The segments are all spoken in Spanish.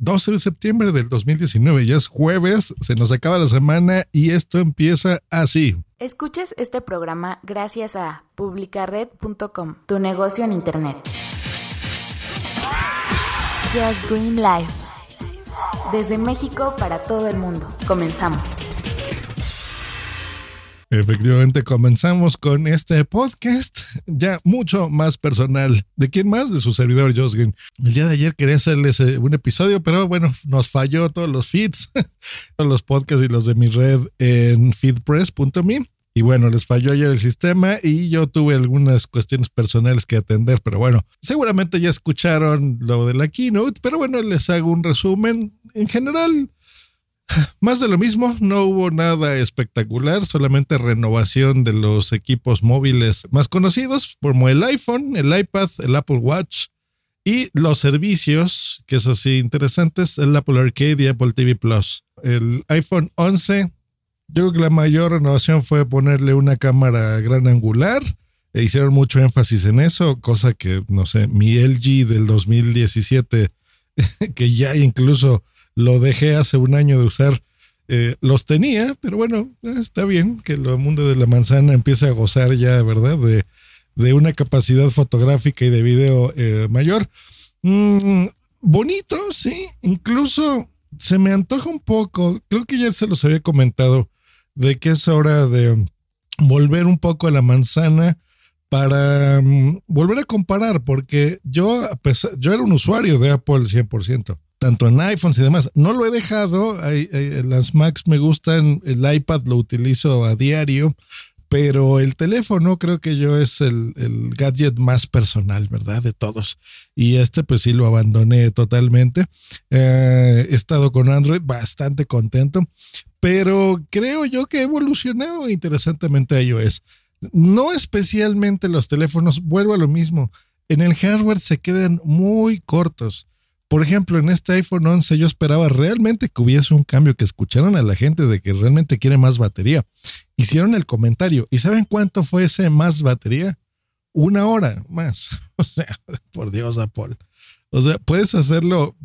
12 de septiembre del 2019. Ya es jueves, se nos acaba la semana y esto empieza así. Escuches este programa gracias a publicared.com, tu negocio en Internet. Just Green Life. Desde México para todo el mundo. Comenzamos. Efectivamente, comenzamos con este podcast ya mucho más personal. ¿De quién más? De su servidor, Josh Green. El día de ayer quería hacerles eh, un episodio, pero bueno, nos falló todos los feeds, todos los podcasts y los de mi red en feedpress.me. Y bueno, les falló ayer el sistema y yo tuve algunas cuestiones personales que atender, pero bueno, seguramente ya escucharon lo de la keynote, pero bueno, les hago un resumen. En general, más de lo mismo, no hubo nada espectacular, solamente renovación de los equipos móviles más conocidos, como el iPhone, el iPad, el Apple Watch y los servicios, que eso sí, interesantes, el Apple Arcade y Apple TV Plus. El iPhone 11, yo creo que la mayor renovación fue ponerle una cámara gran angular. E hicieron mucho énfasis en eso, cosa que, no sé, mi LG del 2017, que ya incluso lo dejé hace un año de usar. Eh, los tenía, pero bueno, está bien que el mundo de la manzana empiece a gozar ya, ¿verdad? De, de una capacidad fotográfica y de video eh, mayor. Mm, bonito, sí. Incluso se me antoja un poco, creo que ya se los había comentado, de que es hora de volver un poco a la manzana para mm, volver a comparar, porque yo, yo era un usuario de Apple 100% tanto en iPhones y demás. No lo he dejado, las Macs me gustan, el iPad lo utilizo a diario, pero el teléfono creo que yo es el, gadget más personal, ¿verdad? De todos. Y este pues sí lo abandoné totalmente. Eh, he estado con Android bastante contento, pero creo yo que he evolucionado interesantemente a iOS. No especialmente los teléfonos, vuelvo a lo mismo. En el hardware se quedan muy cortos. Por ejemplo, en este iPhone 11 yo esperaba realmente que hubiese un cambio, que escucharan a la gente de que realmente quiere más batería. Hicieron el comentario. ¿Y saben cuánto fue ese más batería? Una hora más. O sea, por Dios, Apple. O sea, puedes hacerlo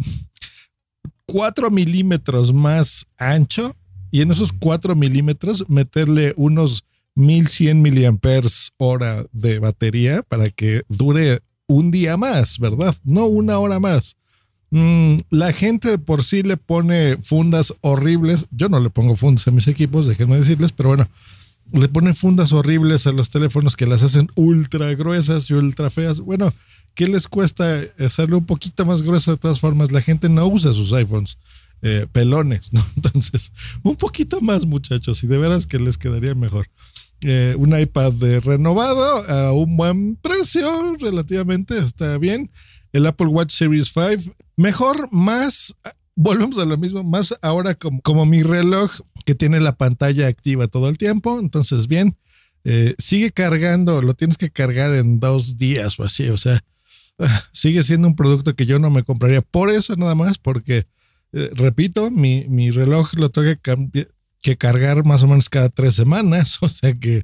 cuatro milímetros más ancho y en esos cuatro milímetros meterle unos 1100 miliamperes hora de batería para que dure un día más, ¿verdad? No una hora más. Mm, la gente por sí le pone fundas horribles. Yo no le pongo fundas a mis equipos, déjenme decirles, pero bueno, le ponen fundas horribles a los teléfonos que las hacen ultra gruesas y ultra feas. Bueno, ¿qué les cuesta hacerlo un poquito más grueso de todas formas? La gente no usa sus iPhones. Eh, pelones, ¿no? Entonces, un poquito más, muchachos, y de veras que les quedaría mejor. Eh, un iPad renovado a un buen precio, relativamente está bien el Apple Watch Series 5. Mejor, más, volvemos a lo mismo, más ahora como, mi reloj que tiene la pantalla activa todo el tiempo. Entonces, bien, eh, sigue cargando, lo tienes que cargar en dos días o así. O sea, sigue siendo un producto que yo no me compraría por eso nada más, porque, eh, repito, mi, mi, reloj lo tengo que, que cargar más o menos cada tres semanas. O sea que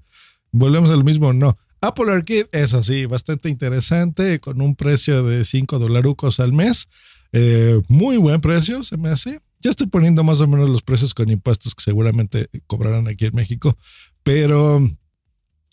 volvemos a lo mismo, no. Apple Arcade es así, bastante interesante, con un precio de 5 dolarucos al mes. Eh, muy buen precio, se me hace. Ya estoy poniendo más o menos los precios con impuestos que seguramente cobrarán aquí en México, pero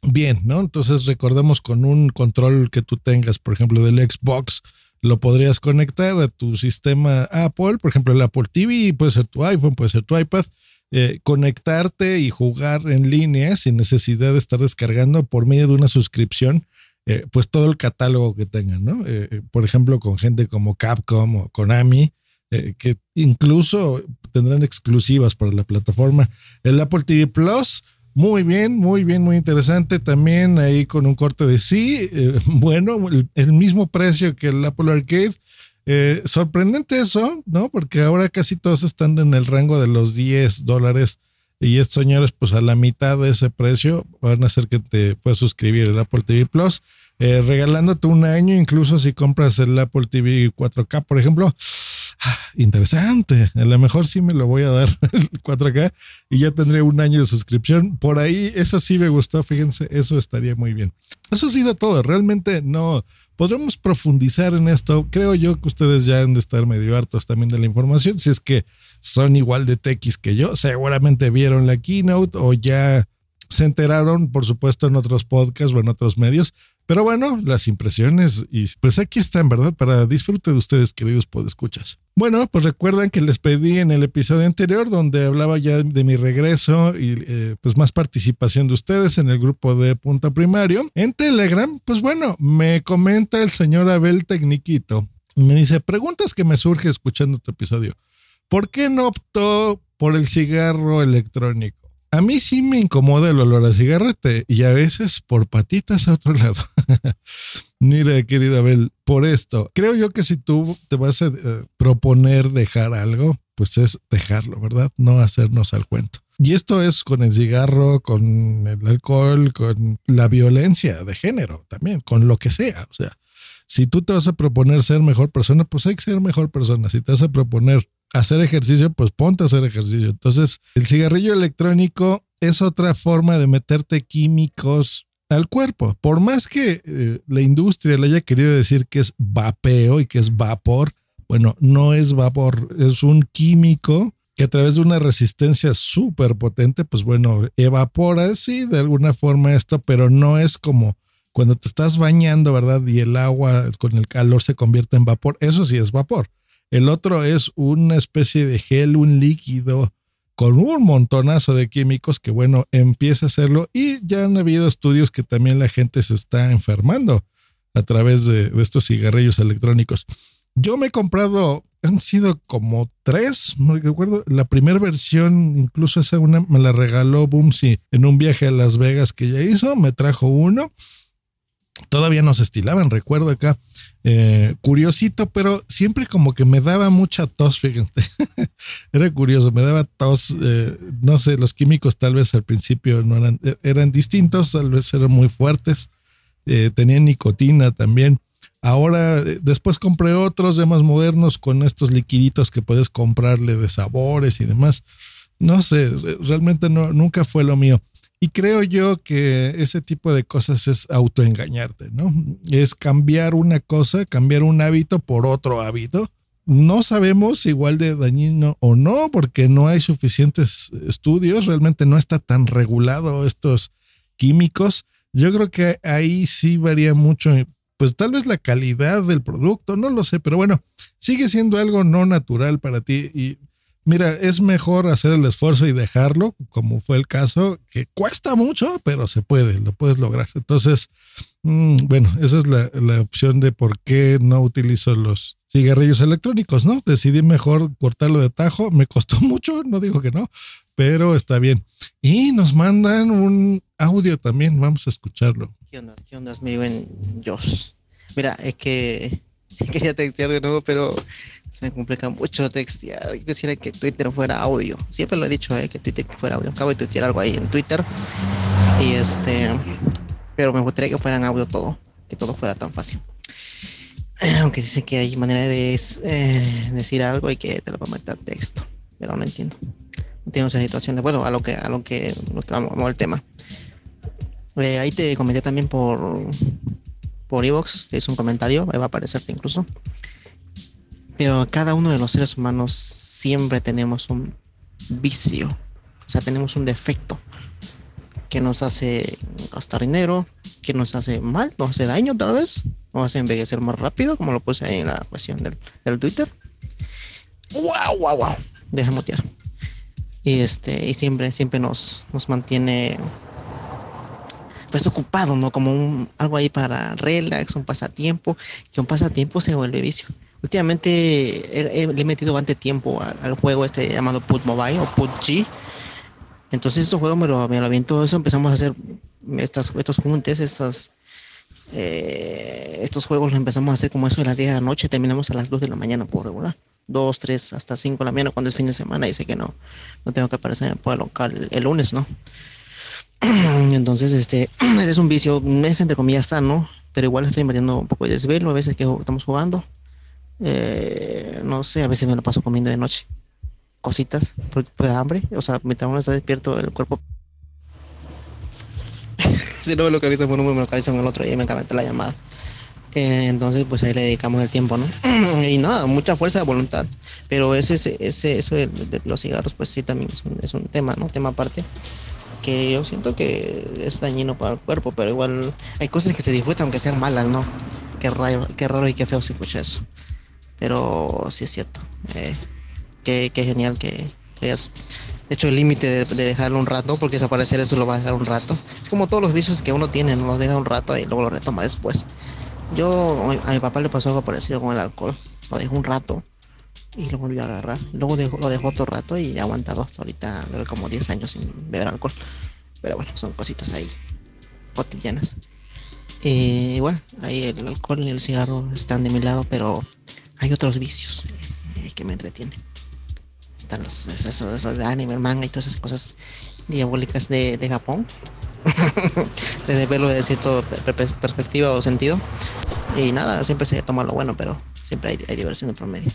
bien, ¿no? Entonces recordemos con un control que tú tengas, por ejemplo, del Xbox, lo podrías conectar a tu sistema Apple, por ejemplo, el Apple TV, puede ser tu iPhone, puede ser tu iPad, eh, conectarte y jugar en línea sin necesidad de estar descargando por medio de una suscripción, eh, pues todo el catálogo que tengan, ¿no? Eh, por ejemplo, con gente como Capcom o Konami, que incluso tendrán exclusivas para la plataforma. El Apple TV Plus, muy bien, muy bien, muy interesante. También ahí con un corte de sí, bueno, el mismo precio que el Apple Arcade eh, sorprendente eso, ¿no? Porque ahora casi todos están en el rango de los 10 dólares y estos señores, pues a la mitad de ese precio van a hacer que te puedas suscribir el Apple TV Plus, eh, regalándote un año, incluso si compras el Apple TV 4K, por ejemplo. ah, interesante, a lo mejor sí me lo voy a dar el 4K y ya tendré un año de suscripción. Por ahí, eso sí me gustó, fíjense, eso estaría muy bien. Eso ha sido todo, realmente no, podremos profundizar en esto. Creo yo que ustedes ya han de estar medio hartos también de la información, si es que son igual de techis que yo, seguramente vieron la keynote o ya se enteraron, por supuesto, en otros podcasts o en otros medios. Pero bueno, las impresiones y pues aquí están, ¿verdad? Para disfrute de ustedes, queridos podescuchas. Bueno, pues recuerdan que les pedí en el episodio anterior donde hablaba ya de mi regreso y eh, pues más participación de ustedes en el grupo de Punto Primario. En Telegram, pues bueno, me comenta el señor Abel Tecniquito. Me dice, preguntas que me surge escuchando tu episodio. ¿Por qué no optó por el cigarro electrónico? A mí sí me incomoda el olor a cigarrete y a veces por patitas a otro lado. Mira, querida Abel, por esto, creo yo que si tú te vas a eh, proponer dejar algo, pues es dejarlo, ¿verdad? No hacernos al cuento. Y esto es con el cigarro, con el alcohol, con la violencia de género también, con lo que sea. O sea, si tú te vas a proponer ser mejor persona, pues hay que ser mejor persona. Si te vas a proponer hacer ejercicio, pues ponte a hacer ejercicio. Entonces, el cigarrillo electrónico es otra forma de meterte químicos al cuerpo. Por más que eh, la industria le haya querido decir que es vapeo y que es vapor, bueno, no es vapor, es un químico que a través de una resistencia súper potente, pues bueno, evapora, sí, de alguna forma esto, pero no es como cuando te estás bañando, ¿verdad? Y el agua con el calor se convierte en vapor. Eso sí es vapor. El otro es una especie de gel, un líquido con un montonazo de químicos que, bueno, empieza a hacerlo y ya han habido estudios que también la gente se está enfermando a través de, estos cigarrillos electrónicos. Yo me he comprado, han sido como tres, no recuerdo, la primera versión, incluso esa una me la regaló Boomsy en un viaje a Las Vegas que ya hizo, me trajo uno todavía no se estilaban, recuerdo acá. Eh, curiosito, pero siempre como que me daba mucha tos, fíjense. Era curioso, me daba tos. Eh, no sé, los químicos tal vez al principio no eran, eran distintos, tal vez eran muy fuertes. Eh, tenían nicotina también. Ahora, después compré otros de más modernos con estos liquiditos que puedes comprarle de sabores y demás. No sé, realmente no, nunca fue lo mío. Y creo yo que ese tipo de cosas es autoengañarte, ¿no? Es cambiar una cosa, cambiar un hábito por otro hábito. No sabemos igual de dañino o no, porque no hay suficientes estudios, realmente no está tan regulado estos químicos. Yo creo que ahí sí varía mucho, pues tal vez la calidad del producto, no lo sé, pero bueno, sigue siendo algo no natural para ti y Mira, es mejor hacer el esfuerzo y dejarlo, como fue el caso, que cuesta mucho, pero se puede, lo puedes lograr. Entonces, mm, bueno, esa es la, opción de por qué no utilizo los cigarrillos electrónicos, ¿no? Decidí mejor cortarlo de tajo, me costó mucho, no digo que no, pero está bien. Y nos mandan un audio también, vamos a escucharlo. ¿Qué onda? ¿Qué onda, mi buen? Mira, es que quería textear de nuevo, pero se me complica mucho textear. Yo quisiera que Twitter fuera audio. Siempre lo he dicho, eh, que Twitter fuera audio. Acabo de tuitear algo ahí en Twitter. Y este. Pero me gustaría que fueran audio todo. Que todo fuera tan fácil. Aunque dicen que hay manera de eh, decir algo y que te lo va meter texto. Pero no entiendo. No tengo esa situación. Bueno, a lo que, a lo que, vamos, al tema. Eh, ahí te comenté también por por Evox, es un comentario, va a aparecerte incluso. Pero cada uno de los seres humanos siempre tenemos un vicio, o sea, tenemos un defecto que nos hace gastar dinero, que nos hace mal, nos hace daño tal vez, nos hace envejecer más rápido, como lo puse ahí en la cuestión del, del Twitter. ¡Wow, wow, wow! Deja mutear. Y, este, y siempre, siempre nos, nos mantiene pues ocupado, ¿no? Como un, algo ahí para relax, un pasatiempo, que un pasatiempo se vuelve vicio. Últimamente le he metido bastante tiempo al, juego este llamado Put Mobile o PUBG. Entonces estos juegos me lo, me lo todo eso, empezamos a hacer estas, estos juntes, estas, eh, estos juegos los empezamos a hacer como eso de las 10 de la noche, terminamos a las 2 de la mañana por regular. 2, 3, hasta 5 de la mañana cuando es fin de semana. Dice que no, no tengo que aparecer por el local el lunes, ¿no? Entonces, este, ese es un vicio, es entre comillas sano, pero igual estoy invirtiendo un poco de desvelo a veces que estamos jugando. Eh, no sé, a veces me lo paso comiendo de noche. Cositas, porque pues hambre. O sea, mientras uno está despierto, el cuerpo. si no me localiza por uno, me localiza con el otro y me acaba la llamada. Eh, entonces, pues ahí le dedicamos el tiempo, ¿no? y nada, mucha fuerza de voluntad. Pero ese, ese, eso de, los cigarros, pues sí, también es un, es un tema, ¿no? Tema aparte que yo siento que es dañino para el cuerpo, pero igual hay cosas que se disfrutan aunque sean malas, ¿no? Qué raro, qué raro y qué feo se escucha eso. Pero sí es cierto. Eh, qué, genial que, hayas hecho el límite de, dejarlo un rato, porque desaparecer eso lo va a dejar un rato. Es como todos los vicios que uno tiene, no los deja un rato y luego lo retoma después. Yo, a mi papá le pasó algo parecido con el alcohol. Lo dejó un rato y lo volvió a agarrar. Luego lo dejó otro rato y ha aguantado hasta ahorita, como 10 años sin beber alcohol. Pero bueno, son cositas ahí cotidianas. Eh, bueno, ahí el alcohol y el cigarro están de mi lado, pero hay otros vicios eh, que me entretienen. Están los, esos, el anime, el manga y todas esas cosas diabólicas de, de Japón. Desde verlo de cierta perspectiva o sentido. Y nada, siempre se toma lo bueno, pero siempre hay, hay diversión en promedio.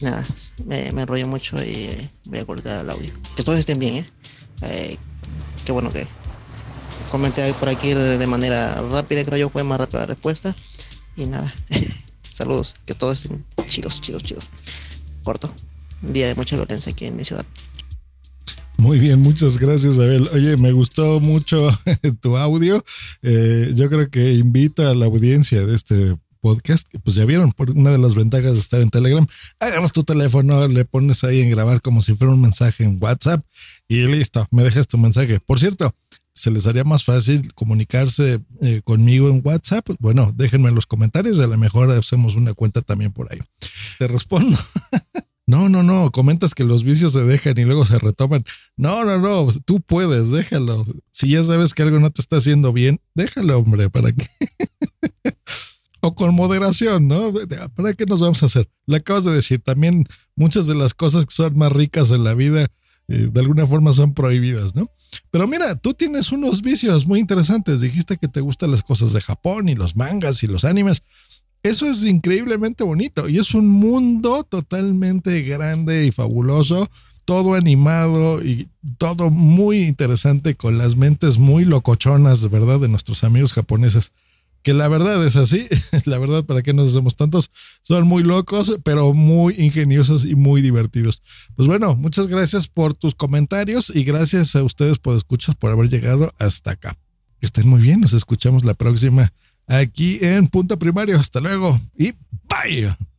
Nada, me, enrollo mucho y voy a cortar el audio. Que todos estén bien, ¿eh? eh qué bueno que comenté por aquí de manera rápida, creo yo fue más rápida la respuesta. Y nada, saludos, que todos estén chidos, chidos, chidos. Corto, día de mucha violencia aquí en mi ciudad. Muy bien, muchas gracias, Abel. Oye, me gustó mucho tu audio. Eh, yo creo que invito a la audiencia de este podcast, pues ya vieron, por una de las ventajas de estar en Telegram, agarras tu teléfono, le pones ahí en grabar como si fuera un mensaje en WhatsApp y listo, me dejas tu mensaje. Por cierto, se les haría más fácil comunicarse eh, conmigo en WhatsApp, bueno, déjenme en los comentarios, a lo mejor hacemos una cuenta también por ahí. Te respondo. No, no, no, comentas que los vicios se dejan y luego se retoman. No, no, no, tú puedes, déjalo. Si ya sabes que algo no te está haciendo bien, déjalo, hombre, para que o con moderación, ¿no? ¿Para qué nos vamos a hacer? Le acabas de decir, también muchas de las cosas que son más ricas en la vida, eh, de alguna forma son prohibidas, ¿no? Pero mira, tú tienes unos vicios muy interesantes. Dijiste que te gustan las cosas de Japón y los mangas y los animes. Eso es increíblemente bonito y es un mundo totalmente grande y fabuloso, todo animado y todo muy interesante con las mentes muy locochonas, verdad, de nuestros amigos japoneses que la verdad es así, la verdad, ¿para qué nos hacemos tantos? Son muy locos, pero muy ingeniosos y muy divertidos. Pues bueno, muchas gracias por tus comentarios y gracias a ustedes por escuchar, por haber llegado hasta acá. Que estén muy bien, nos escuchamos la próxima aquí en Punto Primario. Hasta luego y bye.